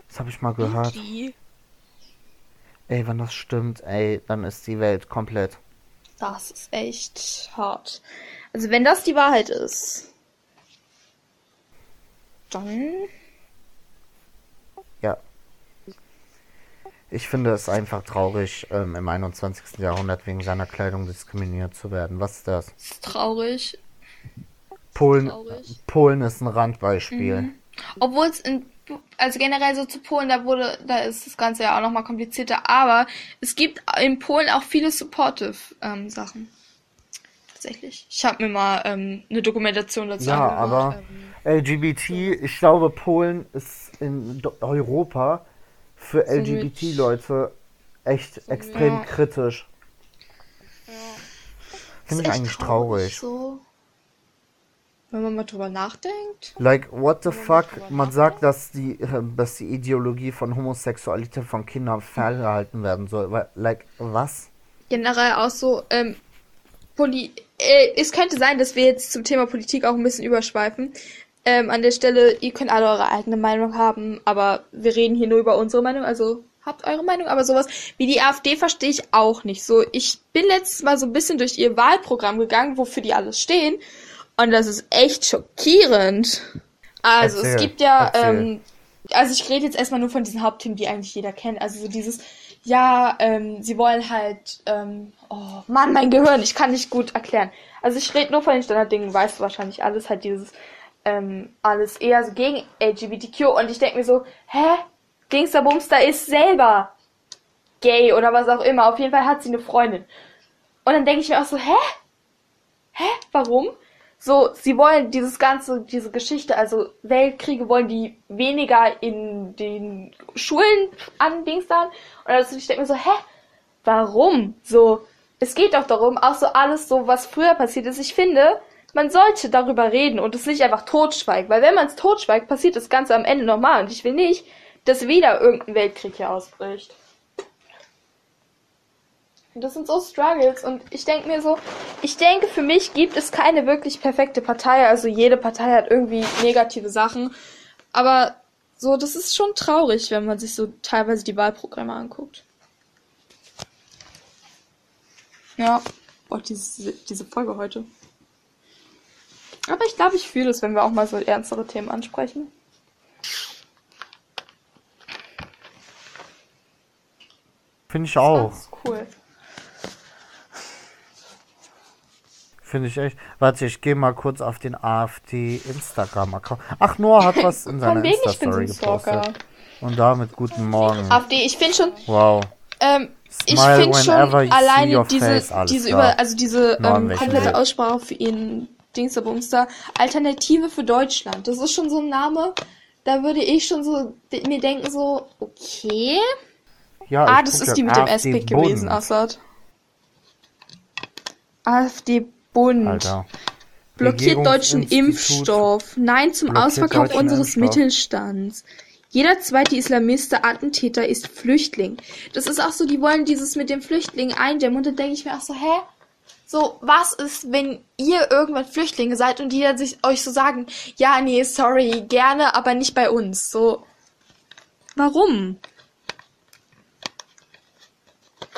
Das habe ich mal gehört. Die, Ey, wenn das stimmt, ey, dann ist die Welt komplett. Das ist echt hart. Also wenn das die Wahrheit ist, dann Ja. Ich finde es einfach traurig, ähm, im 21. Jahrhundert wegen seiner Kleidung diskriminiert zu werden. Was ist das? ist es traurig. Polen, Traurig. Polen ist ein Randbeispiel. Mhm. Obwohl es in, also generell so zu Polen, da wurde, da ist das Ganze ja auch nochmal komplizierter, aber es gibt in Polen auch viele supportive ähm, Sachen. Tatsächlich. Ich habe mir mal ähm, eine Dokumentation dazu Ja, angehört. aber ähm, LGBT, ich glaube, Polen ist in Europa für LGBT-Leute echt extrem Ja. kritisch. Finde Ist ich eigentlich traurig. So. Wenn man mal drüber nachdenkt. Like, what the fuck? drüber Man sagt, dass die, äh, dass die Ideologie von Homosexualität von Kindern ferngehalten werden soll. Like, was? Generell auch so, ähm, Poli äh, es könnte sein, dass wir jetzt zum Thema Politik auch ein bisschen überschweifen. Ähm, an der Stelle, ihr könnt alle eure eigene Meinung haben, aber wir reden hier nur über unsere Meinung, also habt eure Meinung, aber sowas wie die AfD verstehe ich auch nicht. So, ich bin letztes Mal so ein bisschen durch ihr Wahlprogramm gegangen, wofür die alles stehen, und das ist echt schockierend. Also, es Erzähl, gibt ja, erzähl. ähm, also ich rede jetzt erstmal nur von diesen Hauptthemen, die eigentlich jeder kennt. Also so dieses, ja, ähm, sie wollen halt, ähm, oh Mann, mein Gehirn, ich kann nicht gut erklären. Also ich rede nur von den Standarddingen, weißt du wahrscheinlich alles, halt dieses, ähm, alles eher so gegen LGBTQ und ich denke mir so, hä? Gangster Bumster ist selber gay oder was auch immer. Auf jeden Fall hat sie eine Freundin. Und dann denke ich mir auch so, hä? Hä? Warum? So, sie wollen dieses ganze, diese Geschichte, also Weltkriege wollen die weniger in den Schulen andingstern. Und also ich denke mir so, hä? Warum? So, es geht doch darum, auch so alles so, was früher passiert ist. Ich finde, man sollte darüber reden und es nicht einfach totschweigen. Weil wenn man es totschweigt, passiert das Ganze am Ende nochmal. Und ich will nicht, dass wieder irgendein Weltkrieg hier ausbricht. Und das sind so Struggles und ich denke mir so, ich denke, für mich gibt es keine wirklich perfekte Partei. Also jede Partei hat irgendwie negative Sachen. Aber so, das ist schon traurig, wenn man sich so teilweise die Wahlprogramme anguckt. Ja, boah, diese, diese Folge heute. Aber ich glaube, ich fühle es, wenn wir auch mal so ernstere Themen ansprechen. Finde ich auch. Das ist cool. Finde ich echt. Warte, ich gehe mal kurz auf den AfD Instagram-Account. Ach, Noah hat was in seiner so Insta-Story Stalker. gepostet. Und damit guten Morgen. AfD, ich finde schon, Wow. Ähm, ich finde schon alleine diese, face, diese über, also diese ähm, komplette? Aussprache für ihren Dingsterbumster. Alternative für Deutschland. Das ist schon so ein Name, da würde ich schon so mir denken so, okay. Ja, ah, das ist die mit dem Aspekt gewesen. Assad. AfD Bund. Alter. Blockiert deutschen Impfstoff. Nein zum Ausverkauf unseres Impfstoff. Mittelstands. Jeder zweite Islamiste Attentäter ist Flüchtling. Das ist auch so, die wollen dieses mit dem Flüchtling eindämmen und dann denke ich mir auch so, hä? So, was ist, wenn ihr irgendwann Flüchtlinge seid und die dann sich euch so sagen, ja, nee, sorry, gerne, aber nicht bei uns. So, warum?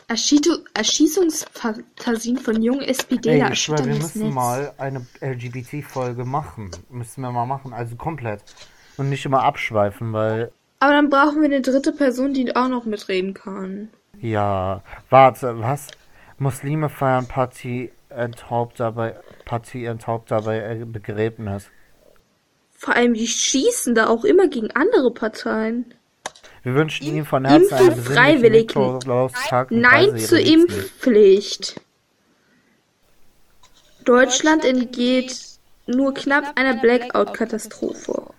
Erschießu- Erschießungsfantasien von jungen SPDler Ey, ich schwör, erschüttern wir müssen Netz. mal eine LGBT-Folge machen. Müssen wir mal machen, also komplett. Und nicht immer abschweifen, weil, Aber dann brauchen wir eine dritte Person, die auch noch mitreden kann. ja, warte, was? Muslime feiern Party Enthaupter bei, Party Enthaupter bei äh, Begräbnis. Vor allem, die schießen da auch immer gegen andere Parteien. Wir wünschen Ihnen von Herzen einen besinnlichen. Nikolaustag Nein Ihrer Liebsten. Impfpflicht. Deutschland entgeht nur knapp einer Blackout-Katastrophe.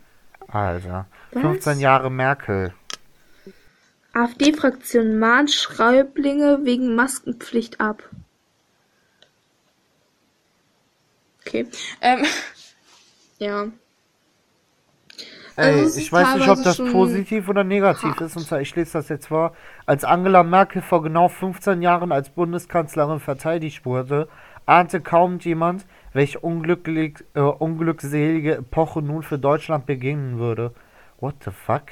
Alter. Was? 15 Jahre Merkel. AfD-Fraktion mahnt Schreiblinge wegen Maskenpflicht ab. Okay. Ähm. (laughs) Ja. Also Ey, es ich weiß nicht, ob das positiv oder negativ hart. ist. Und zwar, ich lese das jetzt vor. Als Angela Merkel vor genau 15 Jahren als Bundeskanzlerin verteidigt wurde, ahnte kaum jemand, welche unglücklich, äh, unglückselige Epoche nun für Deutschland beginnen würde. What the fuck?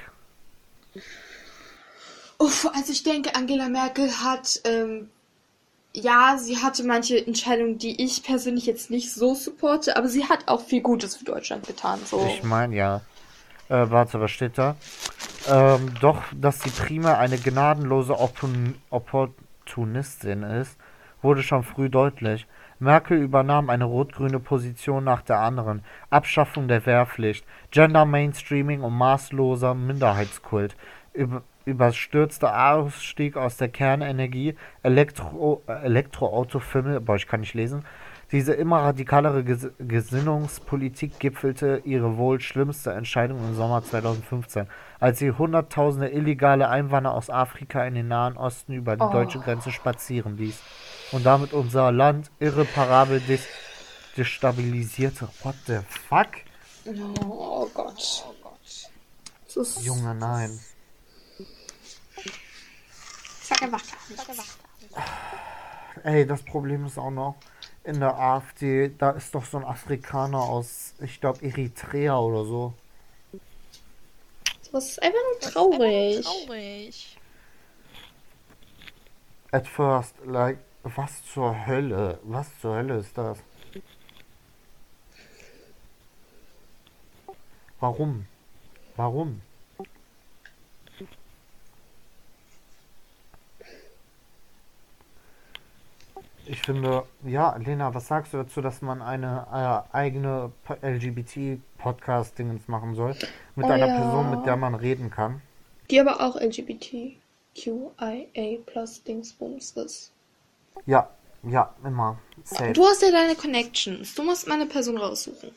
Uff, also ich denke, Angela Merkel hat, ähm, ja, sie hatte manche Entscheidungen, die ich persönlich jetzt nicht so supporte, aber sie hat auch viel Gutes für Deutschland getan. So. Ich meine ja. Äh, warte, was steht da? Ähm, doch, dass sie prima eine gnadenlose Oppor Opportunistin ist, wurde schon früh deutlich. Merkel übernahm eine rot-grüne Position nach der anderen. Abschaffung der Wehrpflicht, Gender Mainstreaming und maßloser Minderheitskult. Über überstürzter Ausstieg aus der Kernenergie, Elektro, äh, Elektroautofilme, boah, ich kann nicht lesen. Diese immer radikalere Ges Gesinnungspolitik gipfelte ihre wohl schlimmste Entscheidung im Sommer 2015, als sie hunderttausende illegale Einwanderer aus Afrika in den Nahen Osten über die Oh. deutsche Grenze spazieren ließ und damit unser Land irreparabel des destabilisierte. What the fuck? Oh Gott. Das ist, Junge, nein. Einfach nicht. Ey, das Problem ist auch noch, in der AfD, da ist doch so ein Afrikaner aus, ich glaube, Eritrea oder so. Das ist einfach nur traurig. Traurig. At first, like, was zur Hölle? Was zur Hölle ist das? Warum? Warum? Ich finde, ja, Lena, was sagst du dazu, dass man eine äh, eigene LGBT-Podcast-Dingens machen soll? Mit Oh einer ja. Person, mit der man reden kann? Die aber auch LGBTQIA plus Dingsbums ist. Ja, ja, immer. Safe. Du hast ja deine Connections. Du musst mal eine Person raussuchen.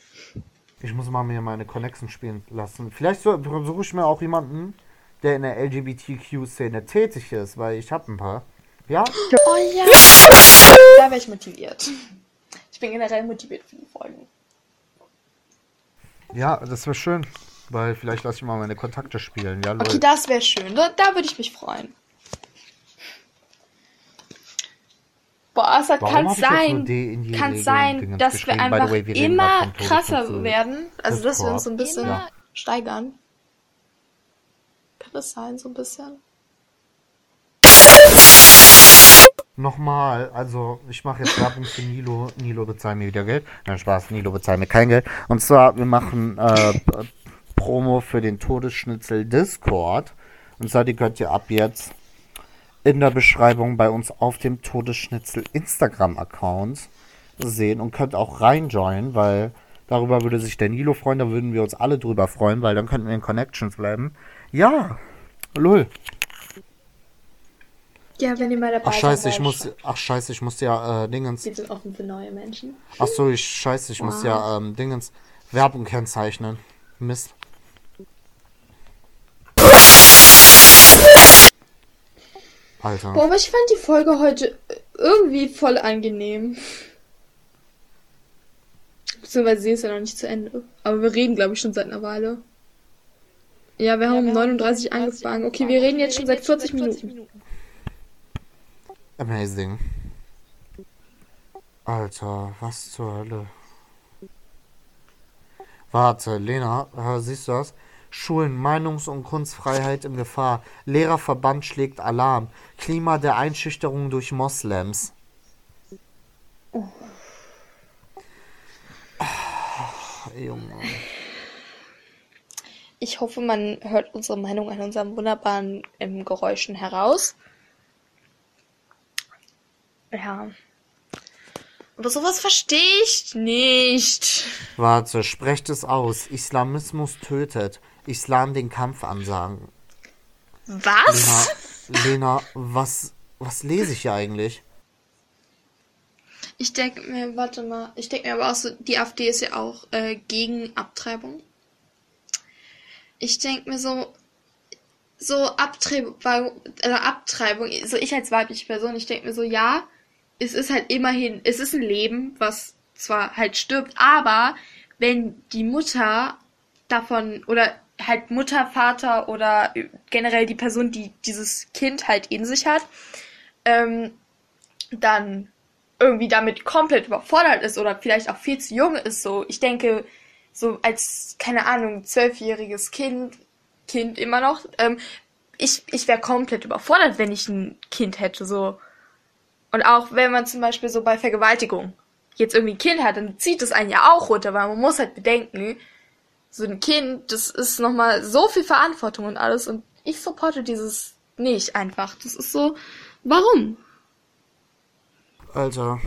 Ich muss mal mir meine Connection spielen lassen. Vielleicht so, suche ich mir auch jemanden, der in der LGBTQ-Szene tätig ist, weil ich habe ein paar. Ja? Oh ja. (laughs) Da wäre ich motiviert. Ich bin generell motiviert für die Folgen. Ja, das wäre schön. Weil vielleicht lasse ich mal meine Kontakte spielen. Ja, Okay, Leute. das wäre schön. Da, da würde ich mich freuen. Boah, es Warum kann sein, D in die kann sein, dass wir einfach way, wir immer krasser werden. Also, dass wir uns so ein bisschen Immer- steigern. Kann das sein, so ein bisschen? (laughs) Nochmal, also ich mache jetzt Werbung für Nilo. Nilo bezahlt mir wieder Geld. Nein, Spaß, Nilo bezahlt mir kein Geld. Und zwar, wir machen äh, Promo für den Todesschnitzel Discord. Und zwar, die könnt ihr ab jetzt in der Beschreibung bei uns auf dem Todesschnitzel Instagram-Account sehen und könnt auch reinjoinen, weil darüber würde sich der Nilo freuen, da würden wir uns alle drüber freuen, weil dann könnten wir in Connections bleiben. Ja, lol. Ja, wenn ihr mal dabei Ach scheiße, ich muss, ach scheiße, ich muss ja äh, Dingens. Wir sind offen für neue Menschen. Ach so, ich scheiße, ich muss ja ähm, Dingens Werbung kennzeichnen. Mist. Alter. Boah, aber ich fand die Folge heute irgendwie voll angenehm. Beziehungsweise sie ist ja noch nicht zu Ende. Aber wir reden, glaube ich, schon seit einer Weile. Ja, wir haben um 39 angefangen. Okay, wir reden jetzt schon seit 40 Minuten. Amazing. Alter, was zur Hölle. Warte, Lena, siehst du das? Schulen, Meinungs- und Kunstfreiheit in Gefahr. Lehrerverband schlägt Alarm. Klima der Einschüchterung durch Moslems. Ah, Junge. Ich hoffe, man hört unsere Meinung an unseren wunderbaren ähm, Geräuschen heraus. Ja. Aber sowas verstehe ich nicht. Warte, sprecht es aus. Islamismus tötet. Islam den Kampf ansagen. Was? Lena, Lena, was, was lese ich hier eigentlich? Ich denke mir, warte mal, ich denke mir aber auch so, die AfD ist ja auch äh, gegen Abtreibung. Ich denke mir so, so Abtreibung, äh, Abtreibung, so ich als weibliche Person, ich denke mir so, ja, es ist halt immerhin, es ist ein Leben, was zwar halt stirbt, aber wenn die Mutter davon oder halt Mutter, Vater oder generell die Person, die dieses Kind halt in sich hat, ähm, dann irgendwie damit komplett überfordert ist oder vielleicht auch viel zu jung ist, so, ich denke, so als, keine Ahnung, zwölfjähriges Kind, Kind immer noch, ähm, ich, ich wäre komplett überfordert, wenn ich ein Kind hätte, so. Und auch wenn man zum Beispiel so bei Vergewaltigung jetzt irgendwie ein Kind hat, dann zieht es einen ja auch runter, weil man muss halt bedenken, so ein Kind, das ist nochmal so viel Verantwortung und alles und ich supporte dieses nicht einfach. Das ist so, warum? Alter.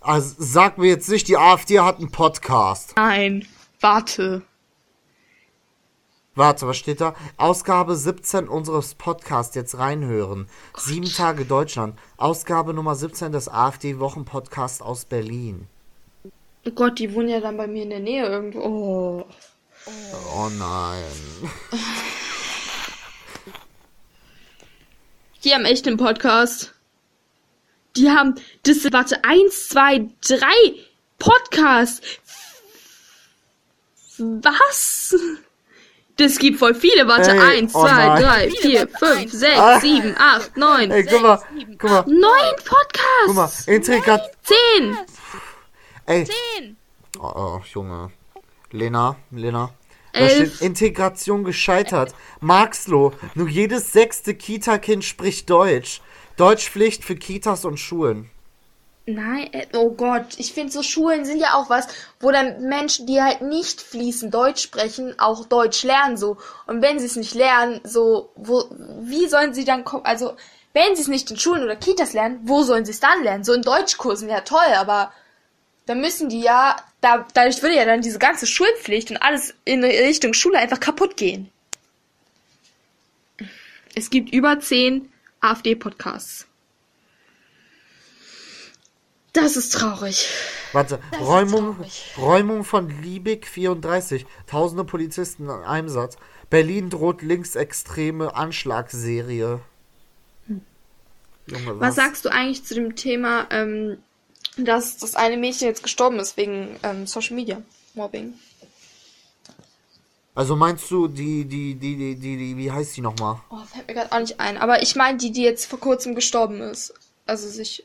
Also sag mir jetzt nicht, die AfD hat einen Podcast. Nein, warte. Warte, was steht da? Ausgabe 17 unseres Podcasts jetzt reinhören. Sieben Tage Deutschland. Ausgabe Nummer 17 des AfD-Wochen-Podcasts aus Berlin. Oh Gott, die wohnen ja dann bei mir in der Nähe irgendwo. Oh. Oh nein. Die haben echt einen Podcast. Die haben, das, warte, eins, zwei, drei Podcasts. Was? Das gibt voll viele. Warte, Ey, eins, oh zwei, nein. drei, vier, fünf, sechs, Ah. sieben, acht, neun, Ey, guck mal, guck mal, neun guck mal. Podcasts. Integrat. Zehn. Ey. Zehn. Oh, oh, Junge. Lena, Lena. Da Elf. steht Integration gescheitert. Marxloh, nur jedes sechste Kita-Kind spricht Deutsch. Deutschpflicht für Kitas und Schulen. Nein, äh, oh Gott, ich finde so Schulen sind ja auch was, wo dann Menschen, die halt nicht fließend Deutsch sprechen, auch Deutsch lernen so. Und wenn sie es nicht lernen, so, wo, wie sollen sie dann kommen, also, wenn sie es nicht in Schulen oder Kitas lernen, wo sollen sie es dann lernen? So in Deutschkursen, ja toll, aber dann müssen die ja, da, dadurch würde ja dann diese ganze Schulpflicht und alles in Richtung Schule einfach kaputt gehen. Es gibt über zehn AfD-Podcasts. Das ist traurig. Warte, Räumung, Räumung von Liebig 34. Tausende Polizisten im Einsatz. Berlin droht linksextreme Anschlagsserie. Junge, was? Was sagst du eigentlich zu dem Thema, ähm, dass das eine Mädchen jetzt gestorben ist wegen ähm, Social Media Mobbing? Also meinst du die, die, die, die, die, die wie heißt die nochmal? Oh, fällt mir gerade auch nicht ein. Aber ich meine die, die jetzt vor kurzem gestorben ist. Also sich.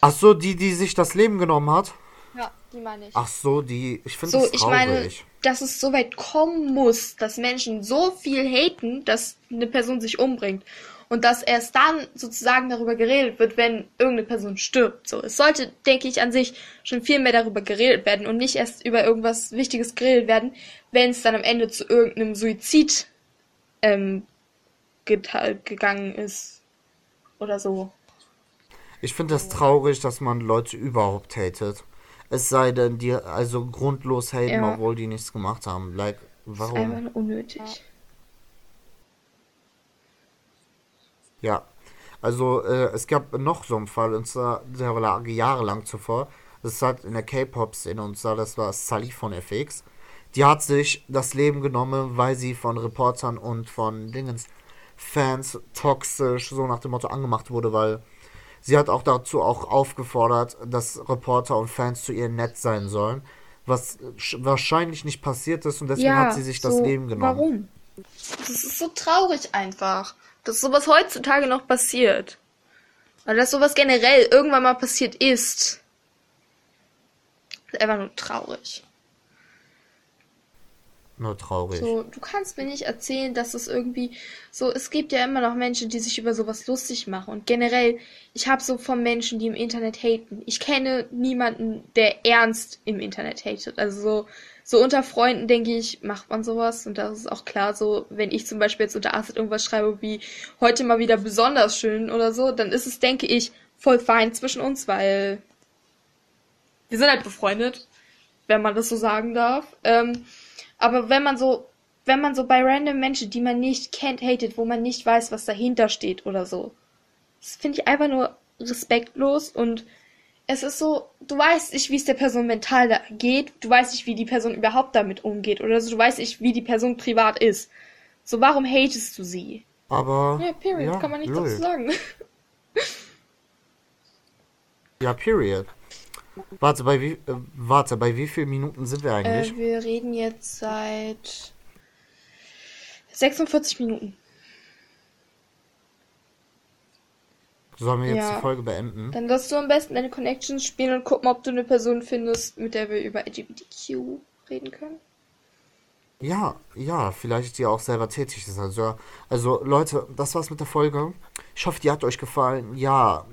Ach so, die, die sich das Leben genommen hat? Ja, die meine ich. Ach so, die, ich finde So, das ich traurig. meine, dass es so weit kommen muss, dass Menschen so viel haten, dass eine Person sich umbringt. Und dass erst dann sozusagen darüber geredet wird, wenn irgendeine Person stirbt. So, es sollte, denke ich, an sich schon viel mehr darüber geredet werden und nicht erst über irgendwas Wichtiges geredet werden, wenn es dann am Ende zu irgendeinem Suizid ähm, gegangen ist. Oder so. Ich finde das traurig, dass man Leute überhaupt hatet. Es sei denn, die also grundlos haten, Ja. obwohl die nichts gemacht haben. Like, Einfach warum? nur unnötig. Ja. Also, äh, es gab noch so einen Fall, und zwar, der lag jahrelang zuvor. Das hat in der K-Pop-Szene, und zwar, das war Sally von FX. Die hat sich das Leben genommen, weil sie von Reportern und von Dingens Fans toxisch, so nach dem Motto, angemacht wurde, weil sie hat auch dazu auch aufgefordert, dass Reporter und Fans zu ihr nett sein sollen. Was sch- wahrscheinlich nicht passiert ist und deswegen hat sie sich das so, Leben genommen. Warum? Das ist so traurig einfach, dass sowas heutzutage noch passiert. Weil dass sowas generell irgendwann mal passiert ist. ist einfach nur traurig. Nur traurig. So, du kannst mir nicht erzählen, dass es irgendwie so, es gibt ja immer noch Menschen, die sich über sowas lustig machen. Und generell, ich habe so von Menschen, die im Internet haten. Ich kenne niemanden, der ernst im Internet hatet. Also so, so unter Freunden, denke ich, macht man sowas. Und das ist auch klar so, wenn ich zum Beispiel jetzt unter Acid irgendwas schreibe wie heute mal wieder besonders schön oder so, dann ist es, denke ich, voll fein zwischen uns, weil wir sind halt befreundet, wenn man das so sagen darf. Ähm, aber wenn man so, wenn man so bei random Menschen, die man nicht kennt, hatet, wo man nicht weiß, was dahinter steht oder so, das finde ich einfach nur respektlos und es ist so, du weißt nicht, wie es der Person mental da geht, du weißt nicht, wie die Person überhaupt damit umgeht oder so, du weißt nicht, wie die Person privat ist. So, warum hatest du sie? Aber. Ja, period, kann man nicht dazu sagen. Ja, period. Warte, bei wie, äh, warte, bei wie vielen Minuten sind wir eigentlich? Äh, wir reden jetzt seit 46 Minuten. Sollen wir jetzt ja. die Folge beenden? Dann lass du am besten deine Connections spielen und gucken, ob du eine Person findest, mit der wir über LGBTQ reden können. Ja, ja, vielleicht die auch selber tätig ist. Also, also Leute, das war's mit der Folge. Ich hoffe, die hat euch gefallen. Ja,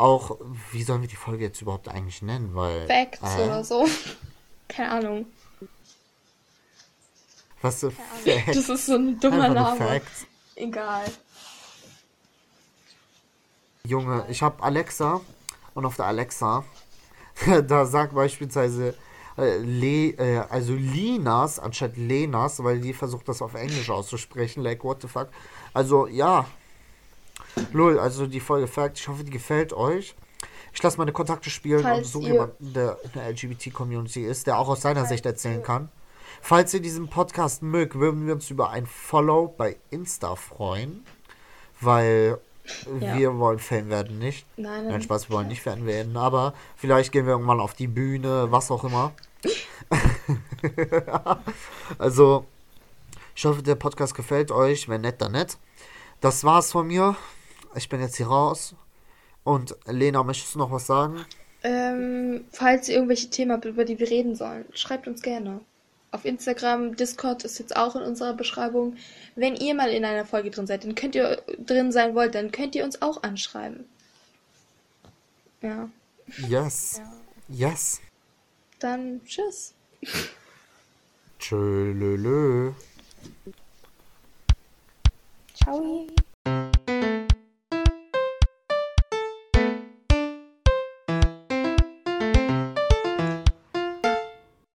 auch, wie sollen wir die Folge jetzt überhaupt eigentlich nennen? Weil, Facts äh, oder so. (laughs) Keine Ahnung. was für Das ist so ein dummer Name. Facts. Egal. Junge, ich habe Alexa und auf der Alexa, (laughs) da sagt beispielsweise äh, Le, äh, also Linas anstatt Lenas, weil die versucht das auf Englisch auszusprechen, like what the fuck. Also ja, lol, also die Folge Fact, ich hoffe, die gefällt euch. Ich lasse meine Kontakte spielen Falls und suche jemanden, der in der LGBT-Community ist, der auch aus seiner Sicht erzählen kann. Falls ihr diesen Podcast mögt, würden wir uns über ein Follow bei Insta freuen, weil Ja. wir wollen Fan werden, nicht? Nein, Nein, nein. Spaß, wir wollen nicht Fan werden, aber vielleicht gehen wir irgendwann auf die Bühne, was auch immer. (laughs) also, ich hoffe, der Podcast gefällt euch. Wenn nett, dann nett. Das war's von mir. Ich bin jetzt hier raus. Und Lena, möchtest du noch was sagen? Ähm, falls ihr irgendwelche Themen habt, über die wir reden sollen, schreibt uns gerne. Auf Instagram, Discord ist jetzt auch in unserer Beschreibung. Wenn ihr mal in einer Folge drin seid, dann könnt ihr drin sein wollt, dann könnt ihr uns auch anschreiben. Ja, Yes. Yes. dann tschüss. Tschö, lö, lö. Ciao.